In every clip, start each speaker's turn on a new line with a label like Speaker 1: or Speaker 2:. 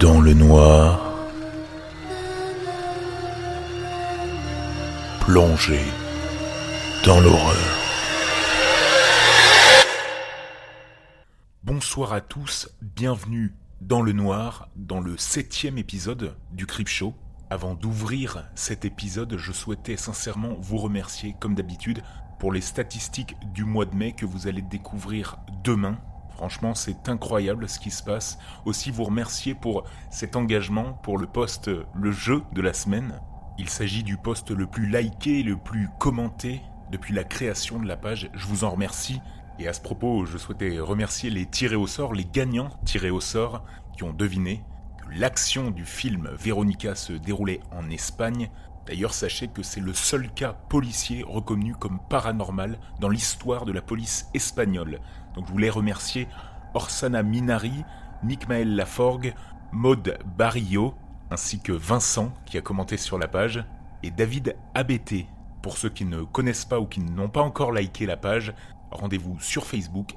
Speaker 1: Dans le noir, plongé dans l'horreur. Bonsoir à tous, bienvenue dans le noir, dans le septième épisode du Crip Show. Avant d'ouvrir cet épisode, je souhaitais sincèrement vous remercier, comme d'habitude, pour les statistiques du mois de mai que vous allez découvrir demain. Franchement, c'est incroyable ce qui se passe. Aussi, vous remercier pour cet engagement, pour le post Le jeu de la semaine. Il s'agit du post le plus liké, le plus commenté depuis la création de la page. Je vous en remercie. Et à ce propos, je souhaitais remercier les tirés au sort, les gagnants tirés au sort, qui ont deviné que l'action du film Véronica se déroulait en Espagne. D'ailleurs, sachez que c'est le seul cas policier reconnu comme paranormal dans l'histoire de la police espagnole. Je voulais remercier Orsana Minari, Mikmaël Laforgue, Maude Barillot, ainsi que Vincent qui a commenté sur la page, et David Abété. Pour ceux qui ne connaissent pas ou qui n'ont pas encore liké la page, rendez-vous sur Facebook,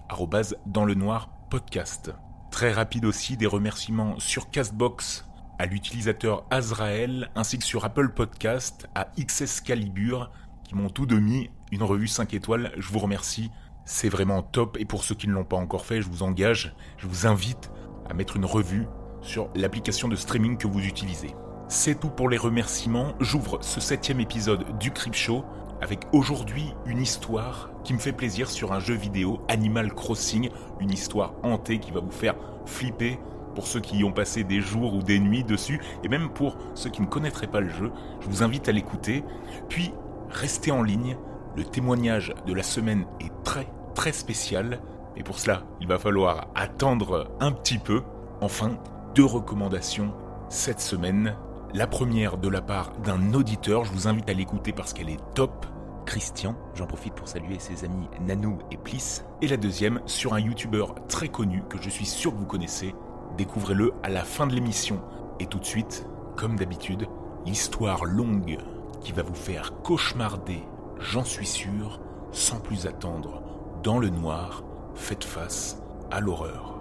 Speaker 1: dans le noir podcast. Très rapide aussi des remerciements sur Castbox à l'utilisateur Azrael ainsi que sur Apple Podcast à XS Calibur qui m'ont tout mis une revue 5 étoiles. Je vous remercie, c'est vraiment top et pour ceux qui ne l'ont pas encore fait, je vous engage, je vous invite à mettre une revue sur l'application de streaming que vous utilisez. C'est tout pour les remerciements. J'ouvre ce septième épisode du Crip Show avec aujourd'hui une histoire qui me fait plaisir sur un jeu vidéo Animal Crossing, une histoire hantée qui va vous faire flipper pour ceux qui y ont passé des jours ou des nuits dessus, et même pour ceux qui ne connaîtraient pas le jeu, je vous invite à l'écouter. Puis, restez en ligne, le témoignage de la semaine est très très spécial, et pour cela, il va falloir attendre un petit peu. Enfin, deux recommandations cette semaine. La première de la part d'un auditeur, je vous invite à l'écouter parce qu'elle est top. Christian, j'en profite pour saluer ses amis Nanou et Pliss. Et la deuxième sur un youtubeur très connu que je suis sûr que vous connaissez. Découvrez-le à la fin de l'émission. Et tout de suite, comme d'habitude, l'histoire longue qui va vous faire cauchemarder, j'en suis sûr, sans plus attendre, dans le noir, faites face à l'horreur.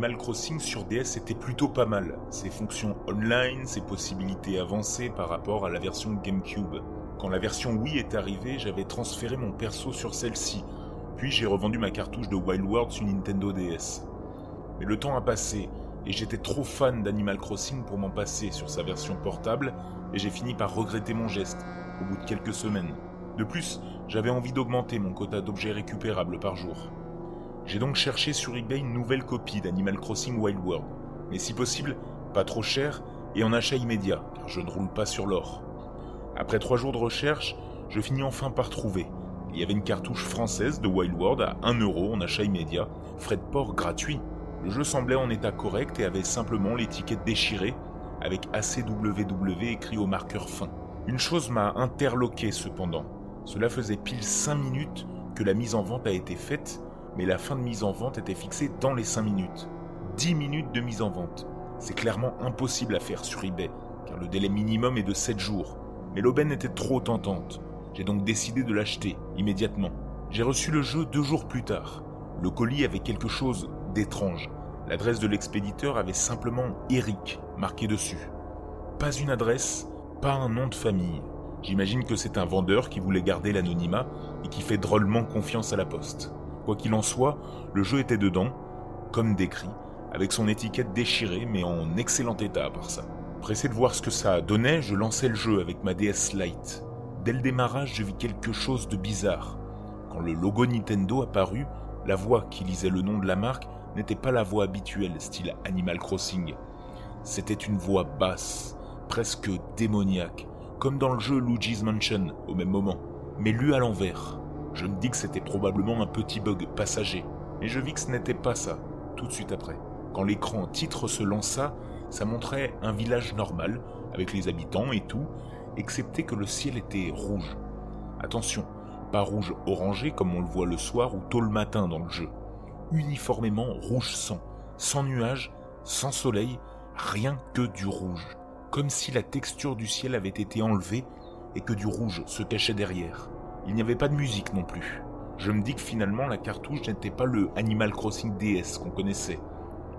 Speaker 1: Animal Crossing sur DS était plutôt pas mal. Ses fonctions online, ses possibilités avancées par rapport à la version GameCube. Quand la version Wii est arrivée, j'avais transféré mon perso sur celle-ci, puis j'ai revendu ma cartouche de Wild World sur Nintendo DS. Mais le temps a passé, et j'étais trop fan d'Animal Crossing pour m'en passer sur sa version portable, et j'ai fini par regretter mon geste, au bout de quelques semaines. De plus, j'avais envie d'augmenter mon quota d'objets récupérables par jour. J'ai donc cherché sur eBay une nouvelle copie d'Animal Crossing Wild World, mais si possible, pas trop cher et en achat immédiat, car je ne roule pas sur l'or. Après trois jours de recherche, je finis enfin par trouver. Il y avait une cartouche française de Wild World à 1 euro en achat immédiat, frais de port gratuit. Le jeu semblait en état correct et avait simplement l'étiquette déchirée, avec ACWW écrit au marqueur fin. Une chose m'a interloqué cependant. Cela faisait pile 5 minutes que la mise en vente a été faite mais la fin de mise en vente était fixée dans les 5 minutes. 10 minutes de mise en vente. C'est clairement impossible à faire sur eBay, car le délai minimum est de 7 jours. Mais l'aubaine était trop tentante. J'ai donc décidé de l'acheter immédiatement. J'ai reçu le jeu deux jours plus tard. Le colis avait quelque chose d'étrange. L'adresse de l'expéditeur avait simplement Eric marqué dessus. Pas une adresse, pas un nom de famille. J'imagine que c'est un vendeur qui voulait garder l'anonymat et qui fait drôlement confiance à la poste. Quoi qu'il en soit, le jeu était dedans, comme décrit, avec son étiquette déchirée mais en excellent état à part ça. Pressé de voir ce que ça donnait, je lançais le jeu avec ma DS Lite. Dès le démarrage, je vis quelque chose de bizarre. Quand le logo Nintendo apparut, la voix qui lisait le nom de la marque n'était pas la voix habituelle, style Animal Crossing. C'était une voix basse, presque démoniaque, comme dans le jeu Luigi's Mansion au même moment, mais lue à l'envers. Je me dis que c'était probablement un petit bug passager, mais je vis que ce n'était pas ça, tout de suite après. Quand l'écran titre se lança, ça montrait un village normal, avec les habitants et tout, excepté que le ciel était rouge. Attention, pas rouge orangé comme on le voit le soir ou tôt le matin dans le jeu. Uniformément rouge sang, sans nuages, sans soleil, rien que du rouge. Comme si la texture du ciel avait été enlevée et que du rouge se cachait derrière. Il n'y avait pas de musique non plus. Je me dis que finalement la cartouche n'était pas le Animal Crossing DS qu'on connaissait,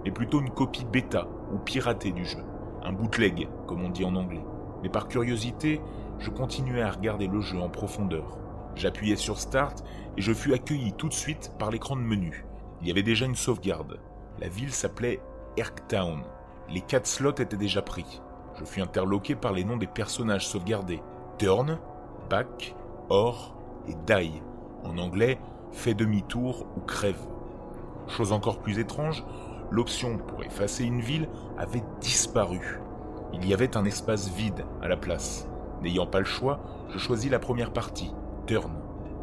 Speaker 1: mais plutôt une copie bêta ou piratée du jeu. Un bootleg, comme on dit en anglais. Mais par curiosité, je continuais à regarder le jeu en profondeur. J'appuyais sur Start et je fus accueilli tout de suite par l'écran de menu. Il y avait déjà une sauvegarde. La ville s'appelait Erktown. Les quatre slots étaient déjà pris. Je fus interloqué par les noms des personnages sauvegardés. Turn, Back, Or et Die. En anglais, fais demi-tour ou crève. Chose encore plus étrange, l'option pour effacer une ville avait disparu. Il y avait un espace vide à la place. N'ayant pas le choix, je choisis la première partie, Turn.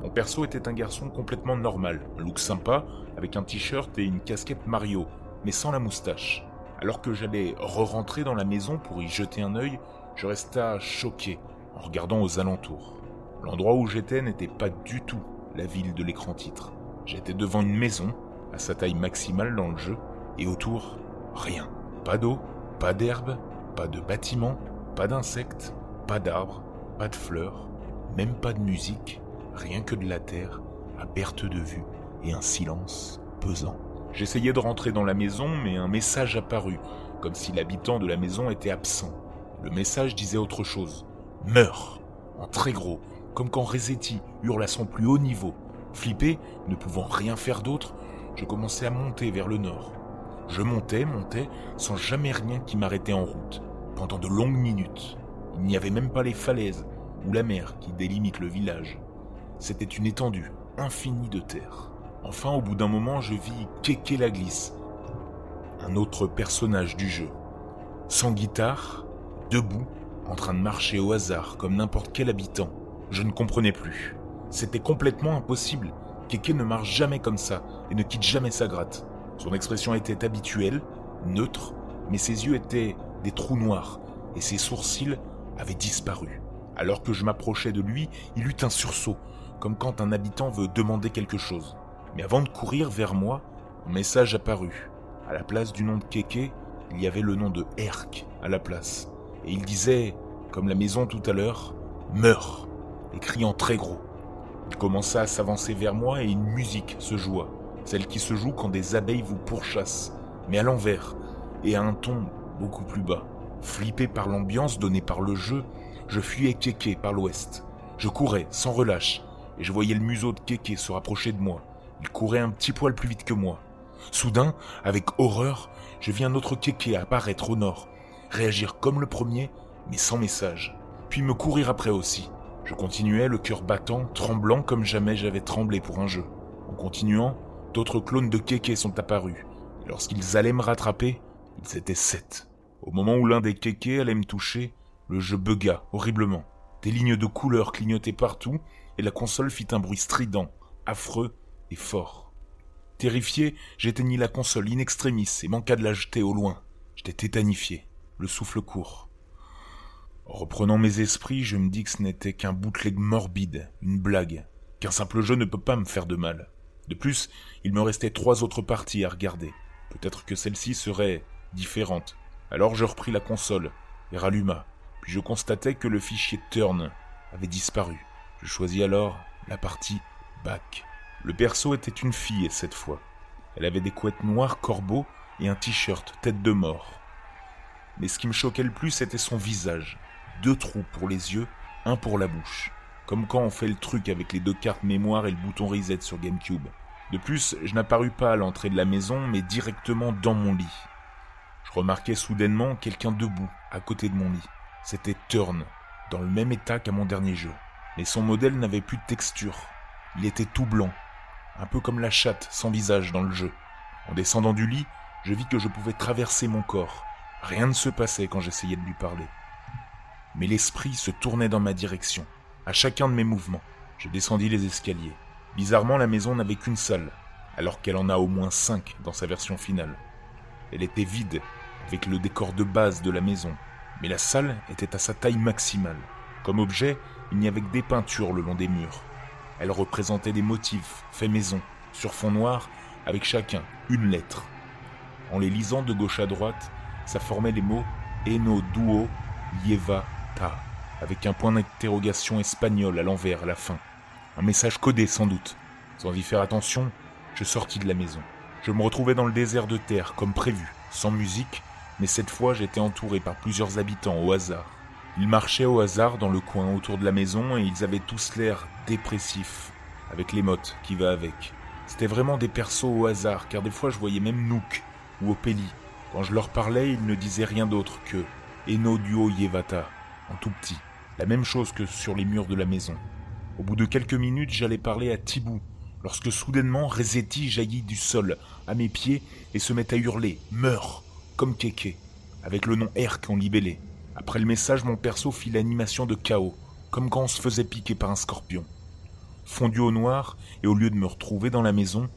Speaker 1: Mon perso était un garçon complètement normal, un look sympa, avec un t-shirt et une casquette Mario, mais sans la moustache. Alors que j'allais re-rentrer dans la maison pour y jeter un œil, je resta choqué en regardant aux alentours. L'endroit où j'étais n'était pas du tout la ville de l'écran titre. J'étais devant une maison, à sa taille maximale dans le jeu, et autour, rien. Pas d'eau, pas d'herbe, pas de bâtiments, pas d'insectes, pas d'arbres, pas de fleurs, même pas de musique, rien que de la terre, à perte de vue, et un silence pesant. J'essayais de rentrer dans la maison, mais un message apparut, comme si l'habitant de la maison était absent. Le message disait autre chose. Meurs En très gros, comme quand Resetti hurle à son plus haut niveau. Flippé, ne pouvant rien faire d'autre, je commençais à monter vers le nord. Je montais, montais, sans jamais rien qui m'arrêtait en route, pendant de longues minutes. Il n'y avait même pas les falaises ou la mer qui délimitent le village. C'était une étendue infinie de terre. Enfin, au bout d'un moment, je vis Keke la glisse, un autre personnage du jeu. Sans guitare, debout, en train de marcher au hasard comme n'importe quel habitant. Je ne comprenais plus. C'était complètement impossible. Keke ne marche jamais comme ça et ne quitte jamais sa gratte. Son expression était habituelle, neutre, mais ses yeux étaient des trous noirs et ses sourcils avaient disparu. Alors que je m'approchais de lui, il eut un sursaut, comme quand un habitant veut demander quelque chose. Mais avant de courir vers moi, un message apparut. À la place du nom de Keke, il y avait le nom de Herc à la place. Et il disait, comme la maison tout à l'heure, Meurs et criant très gros. Il commença à s'avancer vers moi et une musique se joua, celle qui se joue quand des abeilles vous pourchassent, mais à l'envers, et à un ton beaucoup plus bas. Flippé par l'ambiance donnée par le jeu, je fuyais Keke par l'ouest. Je courais sans relâche, et je voyais le museau de Keke se rapprocher de moi. Il courait un petit poil plus vite que moi. Soudain, avec horreur, je vis un autre Keke apparaître au nord, réagir comme le premier, mais sans message, puis me courir après aussi. Je continuais, le cœur battant, tremblant comme jamais j'avais tremblé pour un jeu. En continuant, d'autres clones de Keke sont apparus. Lorsqu'ils allaient me rattraper, ils étaient sept. Au moment où l'un des Keke allait me toucher, le jeu bugga horriblement. Des lignes de couleurs clignotaient partout et la console fit un bruit strident, affreux et fort. Terrifié, j'éteignis la console in extremis et manqua de la jeter au loin. J'étais tétanifié, le souffle court. Reprenant mes esprits, je me dis que ce n'était qu'un bootleg morbide, une blague, qu'un simple jeu ne peut pas me faire de mal. De plus, il me restait trois autres parties à regarder. Peut-être que celle-ci serait différente. Alors je repris la console et ralluma, puis je constatais que le fichier turn avait disparu. Je choisis alors la partie back. Le perso était une fille cette fois. Elle avait des couettes noires corbeaux et un t-shirt tête de mort. Mais ce qui me choquait le plus, c'était son visage deux trous pour les yeux, un pour la bouche. Comme quand on fait le truc avec les deux cartes mémoire et le bouton reset sur GameCube. De plus, je n'apparus pas à l'entrée de la maison, mais directement dans mon lit. Je remarquai soudainement quelqu'un debout, à côté de mon lit. C'était Turn, dans le même état qu'à mon dernier jeu. Mais son modèle n'avait plus de texture. Il était tout blanc, un peu comme la chatte sans visage dans le jeu. En descendant du lit, je vis que je pouvais traverser mon corps. Rien ne se passait quand j'essayais de lui parler mais l'esprit se tournait dans ma direction, à chacun de mes mouvements. Je descendis les escaliers. Bizarrement, la maison n'avait qu'une salle, alors qu'elle en a au moins cinq dans sa version finale. Elle était vide, avec le décor de base de la maison, mais la salle était à sa taille maximale. Comme objet, il n'y avait que des peintures le long des murs. Elle représentait des motifs faits maison, sur fond noir, avec chacun une lettre. En les lisant de gauche à droite, ça formait les mots Eno Duo Yeva Avec un point d'interrogation espagnol à l'envers à la fin. Un message codé sans doute. Sans y faire attention, je sortis de la maison. Je me retrouvais dans le désert de terre, comme prévu, sans musique, mais cette fois j'étais entouré par plusieurs habitants au hasard. Ils marchaient au hasard dans le coin autour de la maison et ils avaient tous l'air dépressifs, avec les mottes qui va avec. C'était vraiment des persos au hasard, car des fois je voyais même Nook ou Opélie. Quand je leur parlais, ils ne disaient rien d'autre que Eno Duo Yevata, en tout petit. La même chose que sur les murs de la maison. Au bout de quelques minutes, j'allais parler à Tibou, lorsque soudainement Rezetti jaillit du sol, à mes pieds, et se met à hurler Meurs comme Keke, avec le nom Erk en libellé. Après le message, mon perso fit l'animation de chaos, comme quand on se faisait piquer par un scorpion. Fondu au noir, et au lieu de me retrouver dans la maison,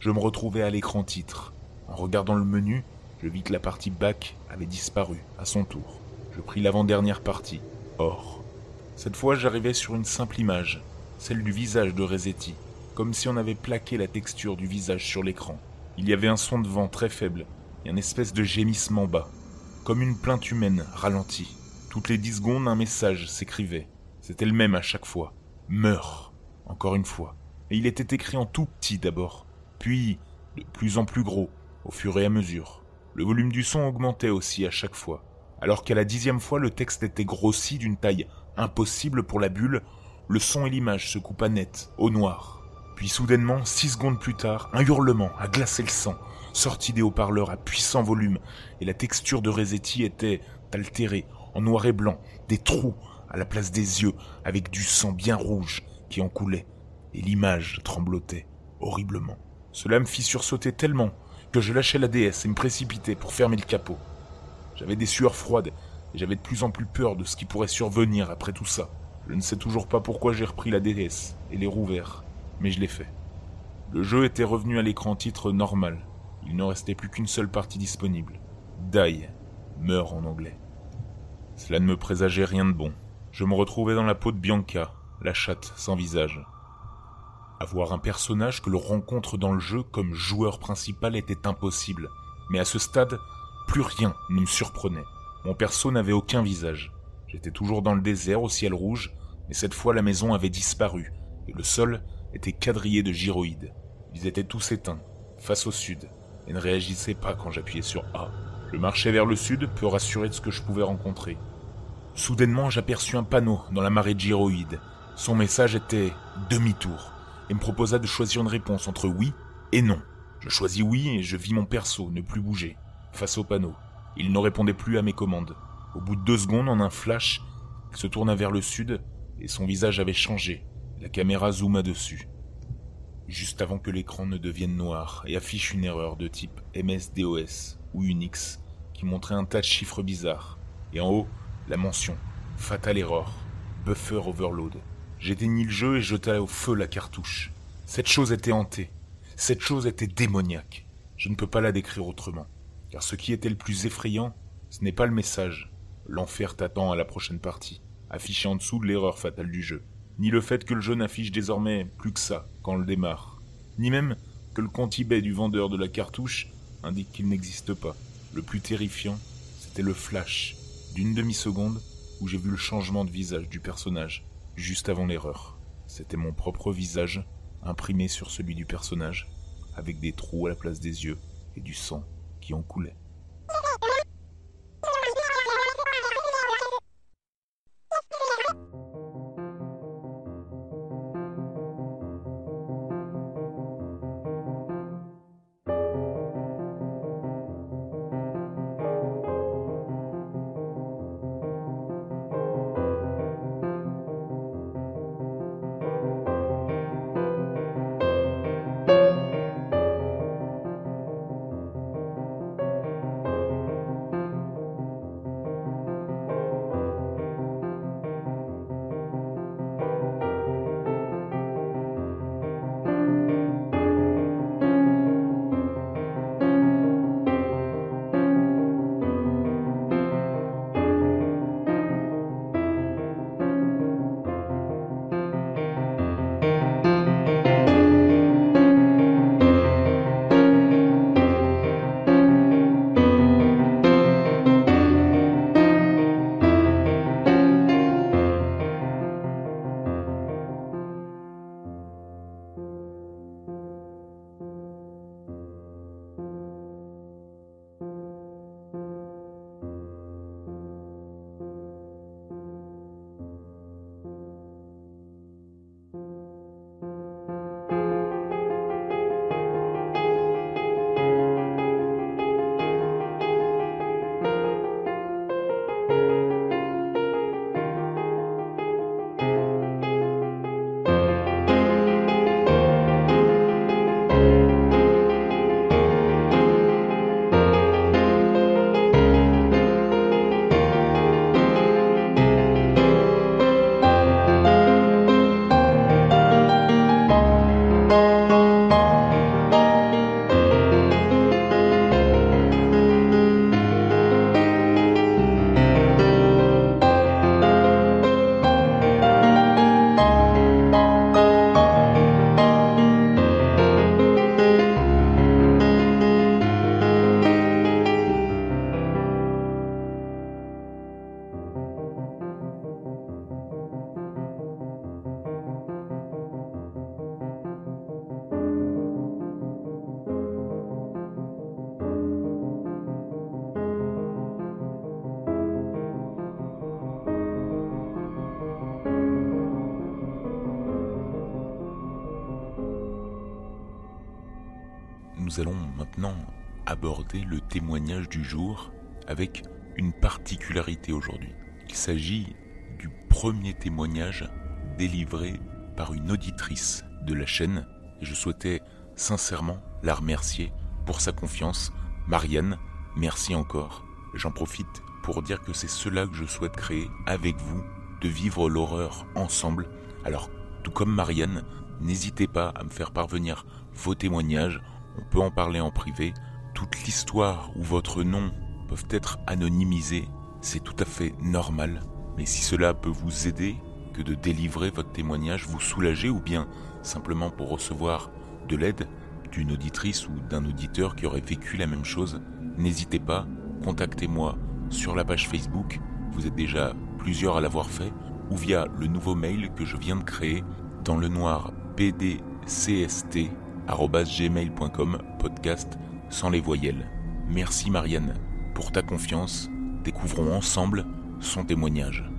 Speaker 1: je me retrouvais à l'écran titre. En regardant le menu, je vis que la partie back avait disparu à son tour. Je pris l'avant-dernière partie, or. Cette fois, j'arrivais sur une simple image, celle du visage de Resetti, comme si on avait plaqué la texture du visage sur l'écran. Il y avait un son de vent très faible et un espèce de gémissement bas, comme une plainte humaine ralentie. Toutes les dix secondes, un message s'écrivait. C'était le même à chaque fois. Meurs, encore une fois. Et il était écrit en tout petit d'abord, puis de plus en plus gros, au fur et à mesure. Le volume du son augmentait aussi à chaque fois, alors qu'à la dixième fois le texte était grossi d'une taille impossible pour la bulle, le son et l'image se coupaient net, au noir. Puis soudainement, six secondes plus tard, un hurlement a glacé le sang, sorti des haut-parleurs à puissant volume, et la texture de Resetti était altérée, en noir et blanc, des trous à la place des yeux, avec du sang bien rouge qui en coulait, et l'image tremblotait horriblement. Cela me fit sursauter tellement que je lâchai la déesse et me précipitai pour fermer le capot. J'avais des sueurs froides, et j'avais de plus en plus peur de ce qui pourrait survenir après tout ça. Je ne sais toujours pas pourquoi j'ai repris la déesse et les rouverts, mais je l'ai fait. Le jeu était revenu à l'écran titre normal, il ne restait plus qu'une seule partie disponible. Die, meurt en anglais. Cela ne me présageait rien de bon. Je me retrouvais dans la peau de Bianca, la chatte sans visage. Avoir un personnage que l'on rencontre dans le jeu comme joueur principal était impossible, mais à ce stade, plus rien ne me surprenait. Mon perso n'avait aucun visage. J'étais toujours dans le désert au ciel rouge, mais cette fois la maison avait disparu, et le sol était quadrillé de gyroïdes. Ils étaient tous éteints, face au sud, et ne réagissait pas quand j'appuyais sur A. Je marchais vers le sud, peu rassuré de ce que je pouvais rencontrer. Soudainement, j'aperçus un panneau dans la marée de gyroïdes. Son message était demi-tour et me proposa de choisir une réponse entre oui et non. Je choisis oui et je vis mon perso ne plus bouger, face au panneau. Il ne répondait plus à mes commandes. Au bout de deux secondes, en un flash, il se tourna vers le sud et son visage avait changé. La caméra zooma dessus juste avant que l'écran ne devienne noir et affiche une erreur de type MSDOS ou Unix qui montrait un tas de chiffres bizarres. Et en haut, la mention Fatal Error, Buffer Overload. J'éteignis le jeu et jetai au feu la cartouche. Cette chose était hantée. Cette chose était démoniaque. Je ne peux pas la décrire autrement. Car ce qui était le plus effrayant, ce n'est pas le message. L'enfer t'attend à la prochaine partie, affiché en dessous de l'erreur fatale du jeu ni le fait que le jeu n'affiche désormais plus que ça quand on le démarre, ni même que le compte eBay du vendeur de la cartouche indique qu'il n'existe pas. Le plus terrifiant, c'était le flash d'une demi-seconde où j'ai vu le changement de visage du personnage juste avant l'erreur. C'était mon propre visage imprimé sur celui du personnage, avec des trous à la place des yeux et du sang qui en coulait. Avec une particularité aujourd'hui. Il s'agit du premier témoignage délivré par une auditrice de la chaîne et je souhaitais sincèrement la remercier pour sa confiance. Marianne, merci encore. J'en profite pour dire que c'est cela que je souhaite créer avec vous, de vivre l'horreur ensemble. Alors, tout comme Marianne, n'hésitez pas à me faire parvenir vos témoignages, on peut en parler en privé. Toute l'histoire ou votre nom peuvent être anonymisés, c'est tout à fait normal. Mais si cela peut vous aider que de délivrer votre témoignage, vous soulager ou bien simplement pour recevoir de l'aide d'une auditrice ou d'un auditeur qui aurait vécu la même chose, n'hésitez pas, contactez-moi sur la page Facebook, vous êtes déjà plusieurs à l'avoir fait, ou via le nouveau mail que je viens de créer dans le noir pdcst.gmail.com podcast sans les voyelles. Merci Marianne pour ta confiance, découvrons ensemble son témoignage.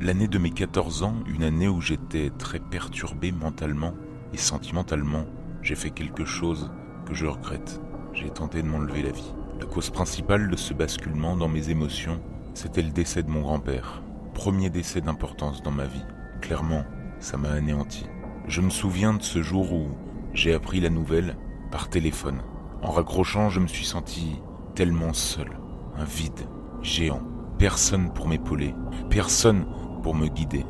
Speaker 1: L'année de mes 14 ans, une année où j'étais très perturbé mentalement et sentimentalement, j'ai fait quelque chose que je regrette. J'ai tenté de m'enlever la vie. La cause principale de ce basculement dans mes émotions, c'était le décès de mon grand-père. Premier décès d'importance dans ma vie. Clairement, ça m'a anéanti. Je me souviens de ce jour où j'ai appris la nouvelle par téléphone. En raccrochant, je me suis senti tellement seul, un vide géant. Personne pour m'épauler, personne pour me guider.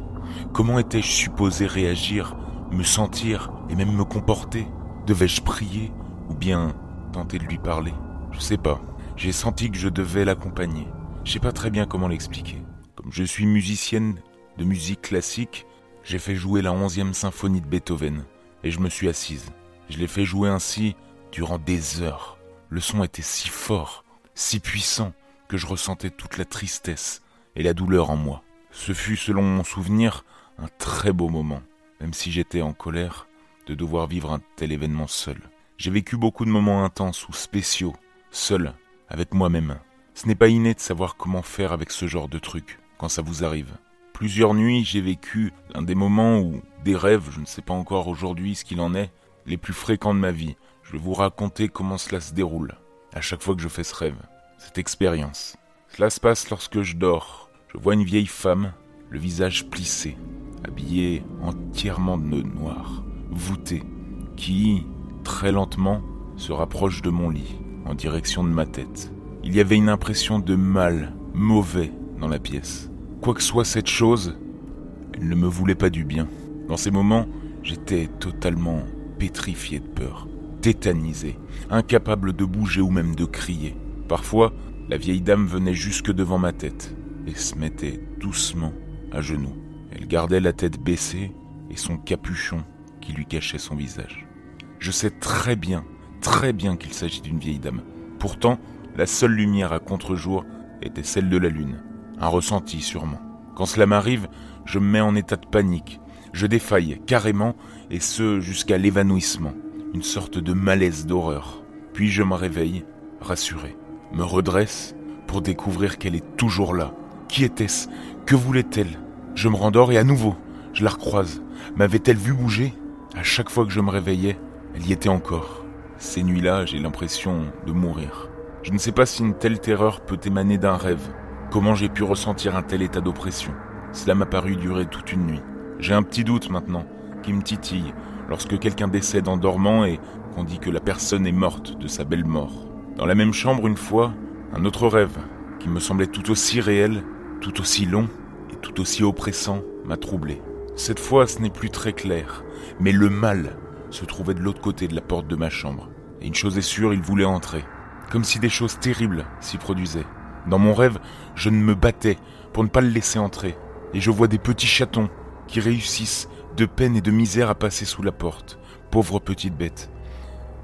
Speaker 1: Comment étais-je supposé réagir, me sentir et même me comporter? Devais-je prier ou bien tenter de lui parler? Je sais pas. J'ai senti que je devais l'accompagner. Je sais pas très bien comment l'expliquer. Comme je suis musicienne de musique classique, j'ai fait jouer la onzième symphonie de Beethoven et je me suis assise. Je l'ai fait jouer ainsi durant des heures. Le son était si fort, si puissant, que je ressentais toute la tristesse et la douleur en moi. Ce fut, selon mon souvenir, un très beau moment, même si j'étais en colère de devoir vivre un tel événement seul. J'ai vécu beaucoup de moments intenses ou spéciaux, seul, avec moi-même. Ce n'est pas inné de savoir comment faire avec ce genre de truc quand ça vous arrive. Plusieurs nuits, j'ai vécu un des moments où des rêves, je ne sais pas encore aujourd'hui ce qu'il en est, les plus fréquents de ma vie. Je vais vous raconter comment cela se déroule à chaque fois que je fais ce rêve, cette expérience. Cela se passe lorsque je dors. Je vois une vieille femme, le visage plissé, habillée entièrement de noir, voûtée, qui, très lentement, se rapproche de mon lit, en direction de ma tête. Il y avait une impression de mal, mauvais, dans la pièce. Quoi que soit cette chose, elle ne me voulait pas du bien. Dans ces moments, j'étais totalement pétrifié de peur, tétanisé, incapable de bouger ou même de crier. Parfois, la vieille dame venait jusque devant ma tête et se mettait doucement à genoux. Elle gardait la tête baissée et son capuchon qui lui cachait son visage. Je sais très bien, très bien qu'il s'agit d'une vieille dame. Pourtant, la seule lumière à contre-jour était celle de la lune. Un ressenti sûrement. Quand cela m'arrive, je me mets en état de panique. Je défaille carrément, et ce jusqu'à l'évanouissement. Une sorte de malaise d'horreur. Puis je me réveille, rassuré. Me redresse pour découvrir qu'elle est toujours là. Qui était-ce? Que voulait-elle? Je me rendors et à nouveau, je la recroise. M'avait-elle vu bouger? À chaque fois que je me réveillais, elle y était encore. Ces nuits-là, j'ai l'impression de mourir. Je ne sais pas si une telle terreur peut émaner d'un rêve. Comment j'ai pu ressentir un tel état d'oppression? Cela m'a paru durer toute une nuit. J'ai un petit doute maintenant, qui me titille, lorsque quelqu'un décède en dormant et qu'on dit que la personne est morte de sa belle mort. Dans la même chambre, une fois, un autre rêve, qui me semblait tout aussi réel, tout aussi long et tout aussi oppressant, m'a troublé. Cette fois, ce n'est plus très clair, mais le mal se trouvait de l'autre côté de la porte de ma chambre. Et une chose est sûre, il voulait entrer. Comme si des choses terribles s'y produisaient. Dans mon rêve, je ne me battais pour ne pas le laisser entrer. Et je vois des petits chatons qui réussissent de peine et de misère à passer sous la porte. Pauvres petites bêtes.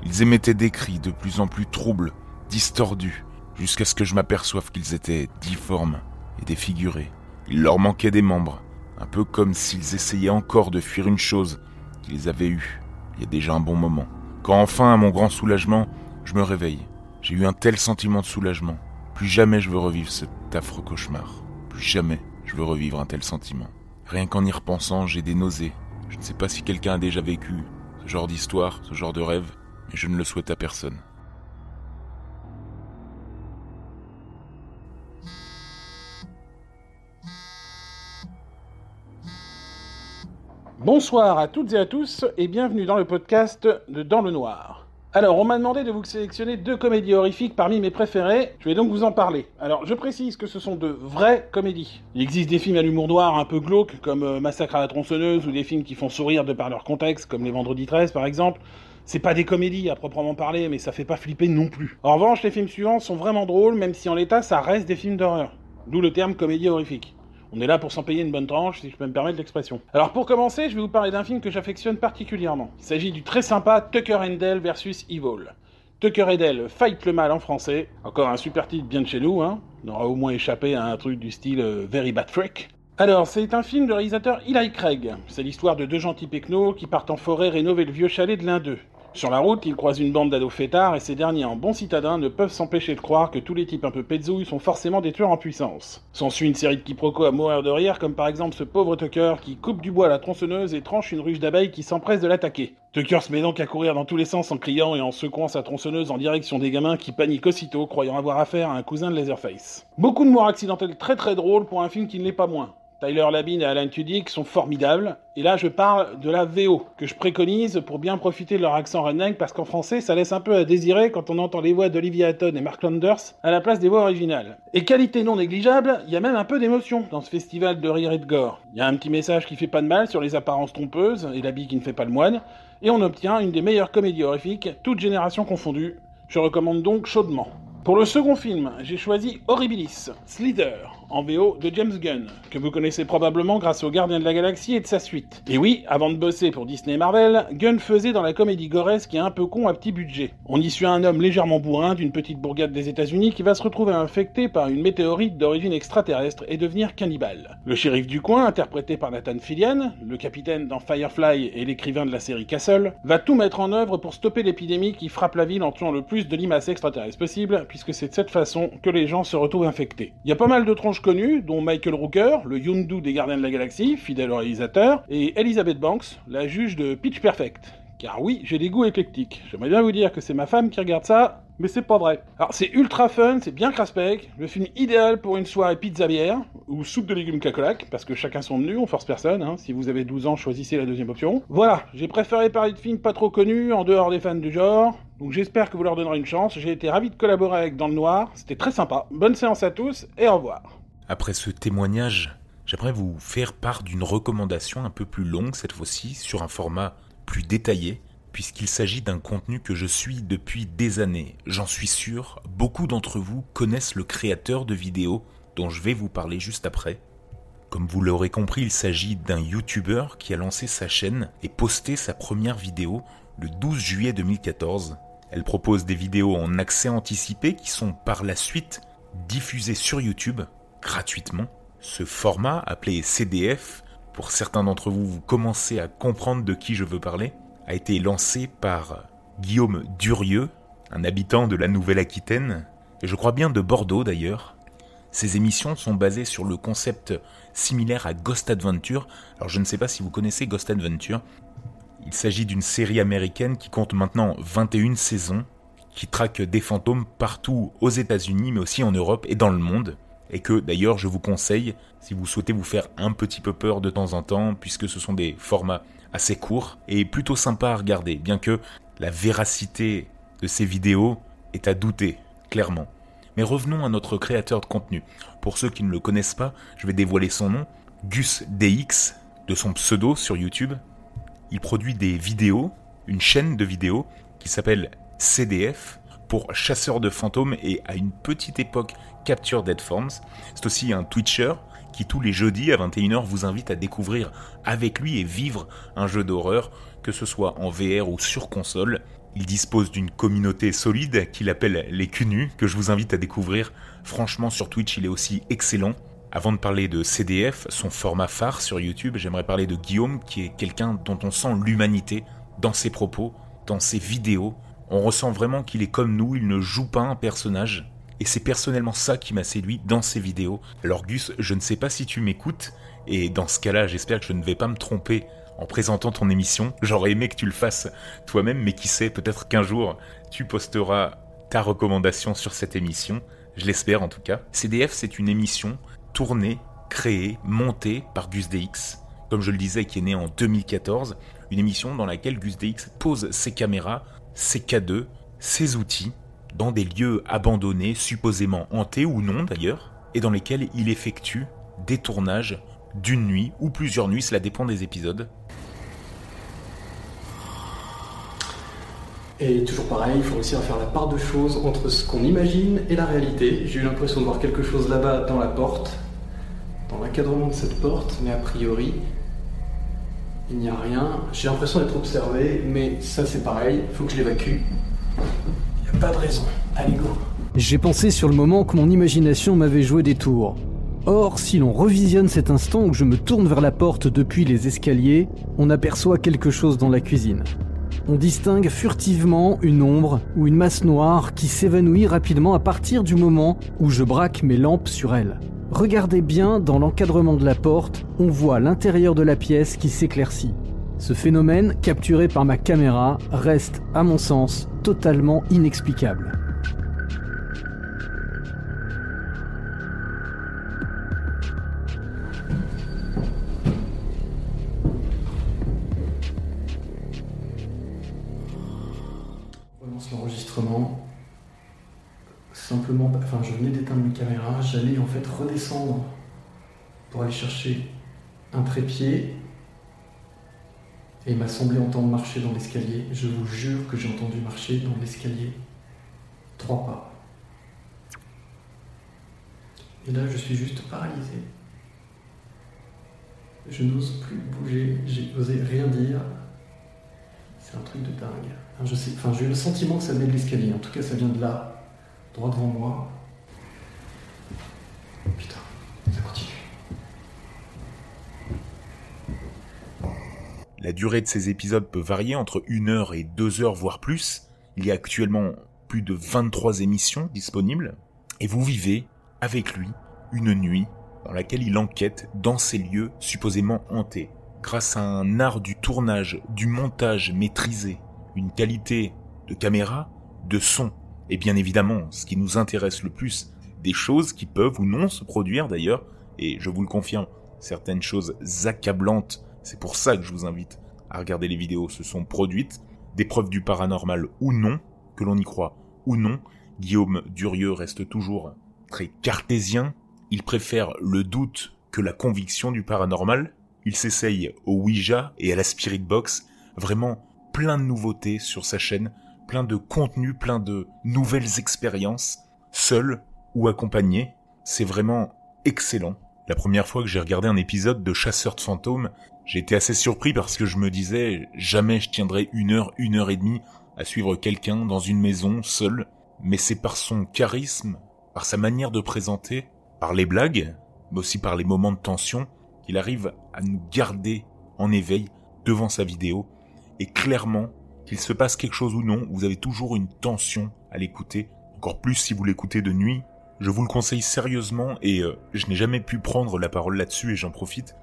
Speaker 1: Ils émettaient des cris de plus en plus troubles, distordus, jusqu'à ce que je m'aperçoive qu'ils étaient difformes et défigurés. Il leur manquait des membres, un peu comme s'ils essayaient encore de fuir une chose qu'ils avaient eue il y a déjà un bon moment. Quand enfin, à mon grand soulagement, je me réveille. J'ai eu un tel sentiment de soulagement. Plus jamais je veux revivre cet affreux cauchemar. Plus jamais je veux revivre un tel sentiment. Rien qu'en y repensant, j'ai des nausées. Je ne sais pas si quelqu'un a déjà vécu ce genre d'histoire, ce genre de rêve, mais je ne le souhaite à personne.
Speaker 2: Bonsoir à toutes et à tous et bienvenue dans le podcast de Dans le Noir. Alors, on m'a demandé de vous sélectionner deux comédies horrifiques parmi mes préférées, je vais donc vous en parler. Alors, je précise que ce sont de vraies comédies. Il existe des films à l'humour noir un peu glauques, comme euh, Massacre à la tronçonneuse, ou des films qui font sourire de par leur contexte, comme Les Vendredis 13 par exemple. C'est pas des comédies à proprement parler, mais ça fait pas flipper non plus. En revanche, les films suivants sont vraiment drôles, même si en l'état ça reste des films d'horreur. D'où le terme comédie horrifique. On est là pour s'en payer une bonne tranche, si je peux me permettre l'expression. Alors pour commencer, je vais vous parler d'un film que j'affectionne particulièrement. Il s'agit du très sympa Tucker Dale versus Evil. Tucker et Dale fight le mal en français. Encore un super titre bien de chez nous, hein. On aura au moins échappé à un truc du style euh, Very Bad Freak. Alors, c'est un film de réalisateur Eli Craig. C'est l'histoire de deux gentils pecnos qui partent en forêt rénover le vieux chalet de l'un d'eux. Sur la route, ils croisent une bande d'ados fêtards et ces derniers, en bons citadins, ne peuvent s'empêcher de croire que tous les types un peu petzouilles sont forcément des tueurs en puissance. S'ensuit une série de quiproquos à mourir de rire, comme par exemple ce pauvre Tucker qui coupe du bois à la tronçonneuse et tranche une ruche d'abeilles qui s'empresse de l'attaquer. Tucker se met donc à courir dans tous les sens en criant et en secouant sa tronçonneuse en direction des gamins qui paniquent aussitôt, croyant avoir affaire à un cousin de Laserface. Beaucoup de morts accidentelles très très drôles pour un film qui ne l'est pas moins. Tyler Labine et Alan Tudyk sont formidables. Et là, je parle de la VO, que je préconise pour bien profiter de leur accent redneck, parce qu'en français, ça laisse un peu à désirer quand on entend les voix d'Olivia Hutton et Mark Landers à la place des voix originales. Et qualité non négligeable, il y a même un peu d'émotion dans ce festival de rire et de gore. Il y a un petit message qui fait pas de mal sur les apparences trompeuses et l'habit qui ne fait pas le moine, et on obtient une des meilleures comédies horrifiques, toutes générations confondues. Je recommande donc chaudement. Pour le second film, j'ai choisi Horribilis, Slither, en VO de James Gunn, que vous connaissez probablement grâce aux Gardiens de la Galaxie et de sa suite. Et oui, avant de bosser pour Disney et Marvel, Gunn faisait dans la comédie goresque et un peu con à petit budget. On y suit un homme légèrement bourrin d'une petite bourgade des États-Unis qui va se retrouver infecté par une météorite d'origine extraterrestre et devenir cannibale. Le shérif du coin, interprété par Nathan Fillion, le capitaine dans Firefly et l'écrivain de la série Castle, va tout mettre en œuvre pour stopper l'épidémie qui frappe la ville en tuant le plus de limaces extraterrestres possible, puisque c'est de cette façon que les gens se retrouvent infectés. Il y a pas mal de tronches connues, dont Michael Rooker, le Yondu des Gardiens de la Galaxie, fidèle réalisateur, et Elizabeth Banks, la juge de Pitch Perfect. Car oui, j'ai des goûts éclectiques. J'aimerais bien vous dire que c'est ma femme qui regarde ça, mais c'est pas vrai. Alors c'est ultra fun, c'est bien craspec, le film idéal pour une soirée pizza bière, ou soupe de légumes cacolac, parce que chacun son menu, on force personne, hein. si vous avez 12 ans, choisissez la deuxième option. Voilà, j'ai préféré parler de films pas trop connus, en dehors des fans du genre, donc j'espère que vous leur donnerez une chance, j'ai été ravi de collaborer avec Dans le Noir, c'était très sympa. Bonne séance à tous, et au revoir.
Speaker 1: Après ce témoignage, j'aimerais vous faire part d'une recommandation un peu plus longue cette fois-ci, sur un format plus détaillé, puisqu'il s'agit d'un contenu que je suis depuis des années. J'en suis sûr, beaucoup d'entre vous connaissent le créateur de vidéos dont je vais vous parler juste après. Comme vous l'aurez compris, il s'agit d'un YouTuber qui a lancé sa chaîne et posté sa première vidéo le 12 juillet 2014. Elle propose des vidéos en accès anticipé qui sont par la suite diffusées sur YouTube gratuitement. Ce format, appelé CDF, pour certains d'entre vous, vous commencez à comprendre de qui je veux parler, a été lancé par Guillaume Durieux, un habitant de la Nouvelle-Aquitaine, et je crois bien de Bordeaux d'ailleurs. Ces émissions sont basées sur le concept similaire à Ghost Adventure. Alors je ne sais pas si vous connaissez Ghost Adventure. Il s'agit d'une série américaine qui compte maintenant 21 saisons, qui traque des fantômes partout aux États-Unis, mais aussi en Europe et dans le monde. Et que d'ailleurs je vous conseille si vous souhaitez vous faire un petit peu peur de temps en temps, puisque ce sont des formats assez court et plutôt sympa à regarder, bien que la véracité de ces vidéos est à douter, clairement. Mais revenons à notre créateur de contenu. Pour ceux qui ne le connaissent pas, je vais dévoiler son nom, Gus DX, de son pseudo sur YouTube. Il produit des vidéos, une chaîne de vidéos qui s'appelle CDF pour chasseurs de fantômes et à une petite époque Capture Dead Forms. C'est aussi un Twitcher qui tous les jeudis à 21h vous invite à découvrir avec lui et vivre un jeu d'horreur, que ce soit en VR ou sur console. Il dispose d'une communauté solide qu'il appelle les Cunus, que je vous invite à découvrir. Franchement, sur Twitch, il est aussi excellent. Avant de parler de CDF, son format phare sur YouTube, j'aimerais parler de Guillaume, qui est quelqu'un dont on sent l'humanité dans ses propos, dans ses vidéos. On ressent vraiment qu'il est comme nous, il ne joue pas un personnage, et c'est personnellement ça qui m'a séduit dans ces vidéos. Alors Gus, je ne sais pas si tu m'écoutes, et dans ce cas-là, j'espère que je ne vais pas me tromper en présentant ton émission. J'aurais aimé que tu le fasses toi-même, mais qui sait, peut-être qu'un jour tu posteras ta recommandation sur cette émission. Je l'espère en tout cas. CDF, c'est une émission tournée, créée, montée par Gus DX, comme je le disais, qui est né en 2014. Une émission dans laquelle Gus DX pose ses caméras, ses K2, ses outils, dans des lieux abandonnés, supposément hantés ou non d'ailleurs, et dans lesquels il effectue des tournages d'une nuit ou plusieurs nuits, cela dépend des épisodes.
Speaker 3: Et toujours pareil, il faut réussir à faire la part de choses entre ce qu'on imagine et la réalité. J'ai eu l'impression de voir quelque chose là-bas dans la porte, dans l'encadrement de cette porte, mais a priori, il n'y a rien. J'ai l'impression d'être observé, mais ça c'est pareil, il faut que je l'évacue. Il n'y a pas de raison. Allez, go.
Speaker 4: J'ai pensé sur le moment que mon imagination m'avait joué des tours. Or, si l'on revisionne cet instant où je me tourne vers la porte depuis les escaliers, on aperçoit quelque chose dans la cuisine. On distingue furtivement une ombre ou une masse noire qui s'évanouit rapidement à partir du moment où je braque mes lampes sur elle. Regardez bien dans l'encadrement de la porte, on voit l'intérieur de la pièce qui s'éclaircit. Ce phénomène, capturé par ma caméra, reste, à mon sens, totalement inexplicable.
Speaker 3: Enfin, je venais d'éteindre mes caméras, j'allais en fait redescendre pour aller chercher un trépied. Et il m'a semblé entendre marcher dans l'escalier. Je vous jure que j'ai entendu marcher dans l'escalier trois pas. Et là, je suis juste paralysé. Je n'ose plus bouger, j'ai osé rien dire. C'est un truc de dingue. Enfin, enfin, j'ai eu le sentiment que ça venait de l'escalier. En tout cas, ça vient de là, droit devant moi. Putain, ça continue.
Speaker 1: La durée de ces épisodes peut varier entre 1 heure et 2 heures voire plus. Il y a actuellement plus de 23 émissions disponibles. Et vous vivez avec lui une nuit dans laquelle il enquête dans ces lieux supposément hantés. Grâce à un art du tournage, du montage maîtrisé, une qualité de caméra, de son, et bien évidemment, ce qui nous intéresse le plus, des choses qui peuvent ou non se produire d'ailleurs, et je vous le confirme, certaines choses accablantes, c'est pour ça que je vous invite à regarder les vidéos, se sont produites, des preuves du paranormal ou non, que l'on y croit ou non, Guillaume Durieux reste toujours très cartésien, il préfère le doute que la conviction du paranormal, il s'essaye au Ouija et à la Spirit Box, vraiment plein de nouveautés sur sa chaîne, plein de contenus, plein de nouvelles expériences, seul ou accompagné, c'est vraiment excellent. La première fois que j'ai regardé un épisode de Chasseur de fantômes, j'ai été assez surpris parce que je me disais jamais je tiendrai une heure, une heure et demie à suivre quelqu'un dans une maison seul, mais c'est par son charisme, par sa manière de présenter, par les blagues, mais aussi par les moments de tension, qu'il arrive à nous garder en éveil devant sa vidéo, et clairement, qu'il se passe quelque chose ou non, vous avez toujours une tension à l'écouter, encore plus si vous l'écoutez de nuit. Je vous le conseille sérieusement et euh, je n'ai jamais pu prendre la parole là-dessus et j'en profite.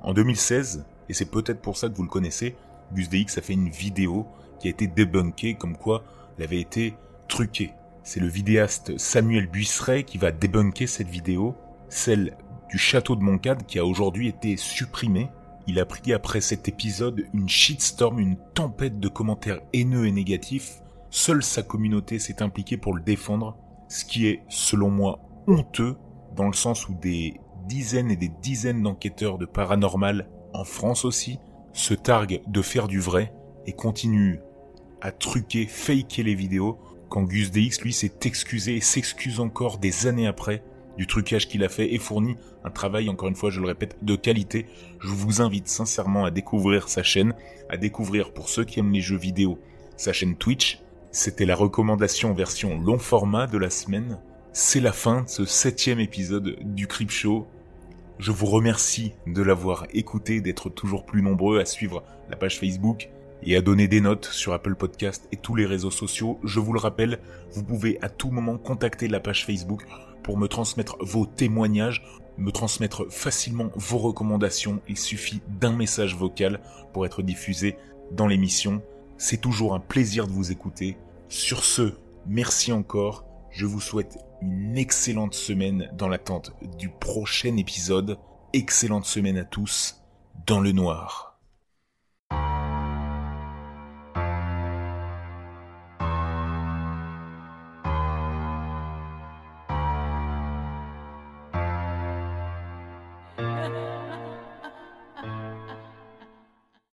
Speaker 1: En 2016, et c'est peut-être pour ça que vous le connaissez, Gus DX a fait une vidéo qui a été débunkée comme quoi elle avait été truquée. C'est le vidéaste Samuel Buisseret qui va débunker cette vidéo, celle du château de Moncade qui a aujourd'hui été supprimée. Il a pris après cet épisode une shitstorm, une tempête de commentaires haineux et négatifs. Seule sa communauté s'est impliquée pour le défendre, ce qui est, selon moi, honteux, dans le sens où des dizaines et des dizaines d'enquêteurs de paranormal, en France aussi, se targuent de faire du vrai et continuent à truquer, faker les vidéos, quand Gus DX, lui, s'est excusé et s'excuse encore des années après du trucage qu'il a fait et fournit un travail, encore une fois, je le répète, de qualité. Je vous invite sincèrement à découvrir sa chaîne, à découvrir, pour ceux qui aiment les jeux vidéo, sa chaîne Twitch. C'était la recommandation version long format de la semaine. C'est la fin de ce septième épisode du Crip Show. Je vous remercie de l'avoir écouté, d'être toujours plus nombreux à suivre la page Facebook et à donner des notes sur Apple Podcast et tous les réseaux sociaux. Je vous le rappelle, vous pouvez à tout moment contacter la page Facebook pour me transmettre vos témoignages me transmettre facilement vos recommandations. Il suffit d'un message vocal pour être diffusé dans l'émission. C'est toujours un plaisir de vous écouter. Sur ce, merci encore. Je vous souhaite une excellente semaine dans l'attente du prochain épisode. Excellente semaine à tous dans le noir.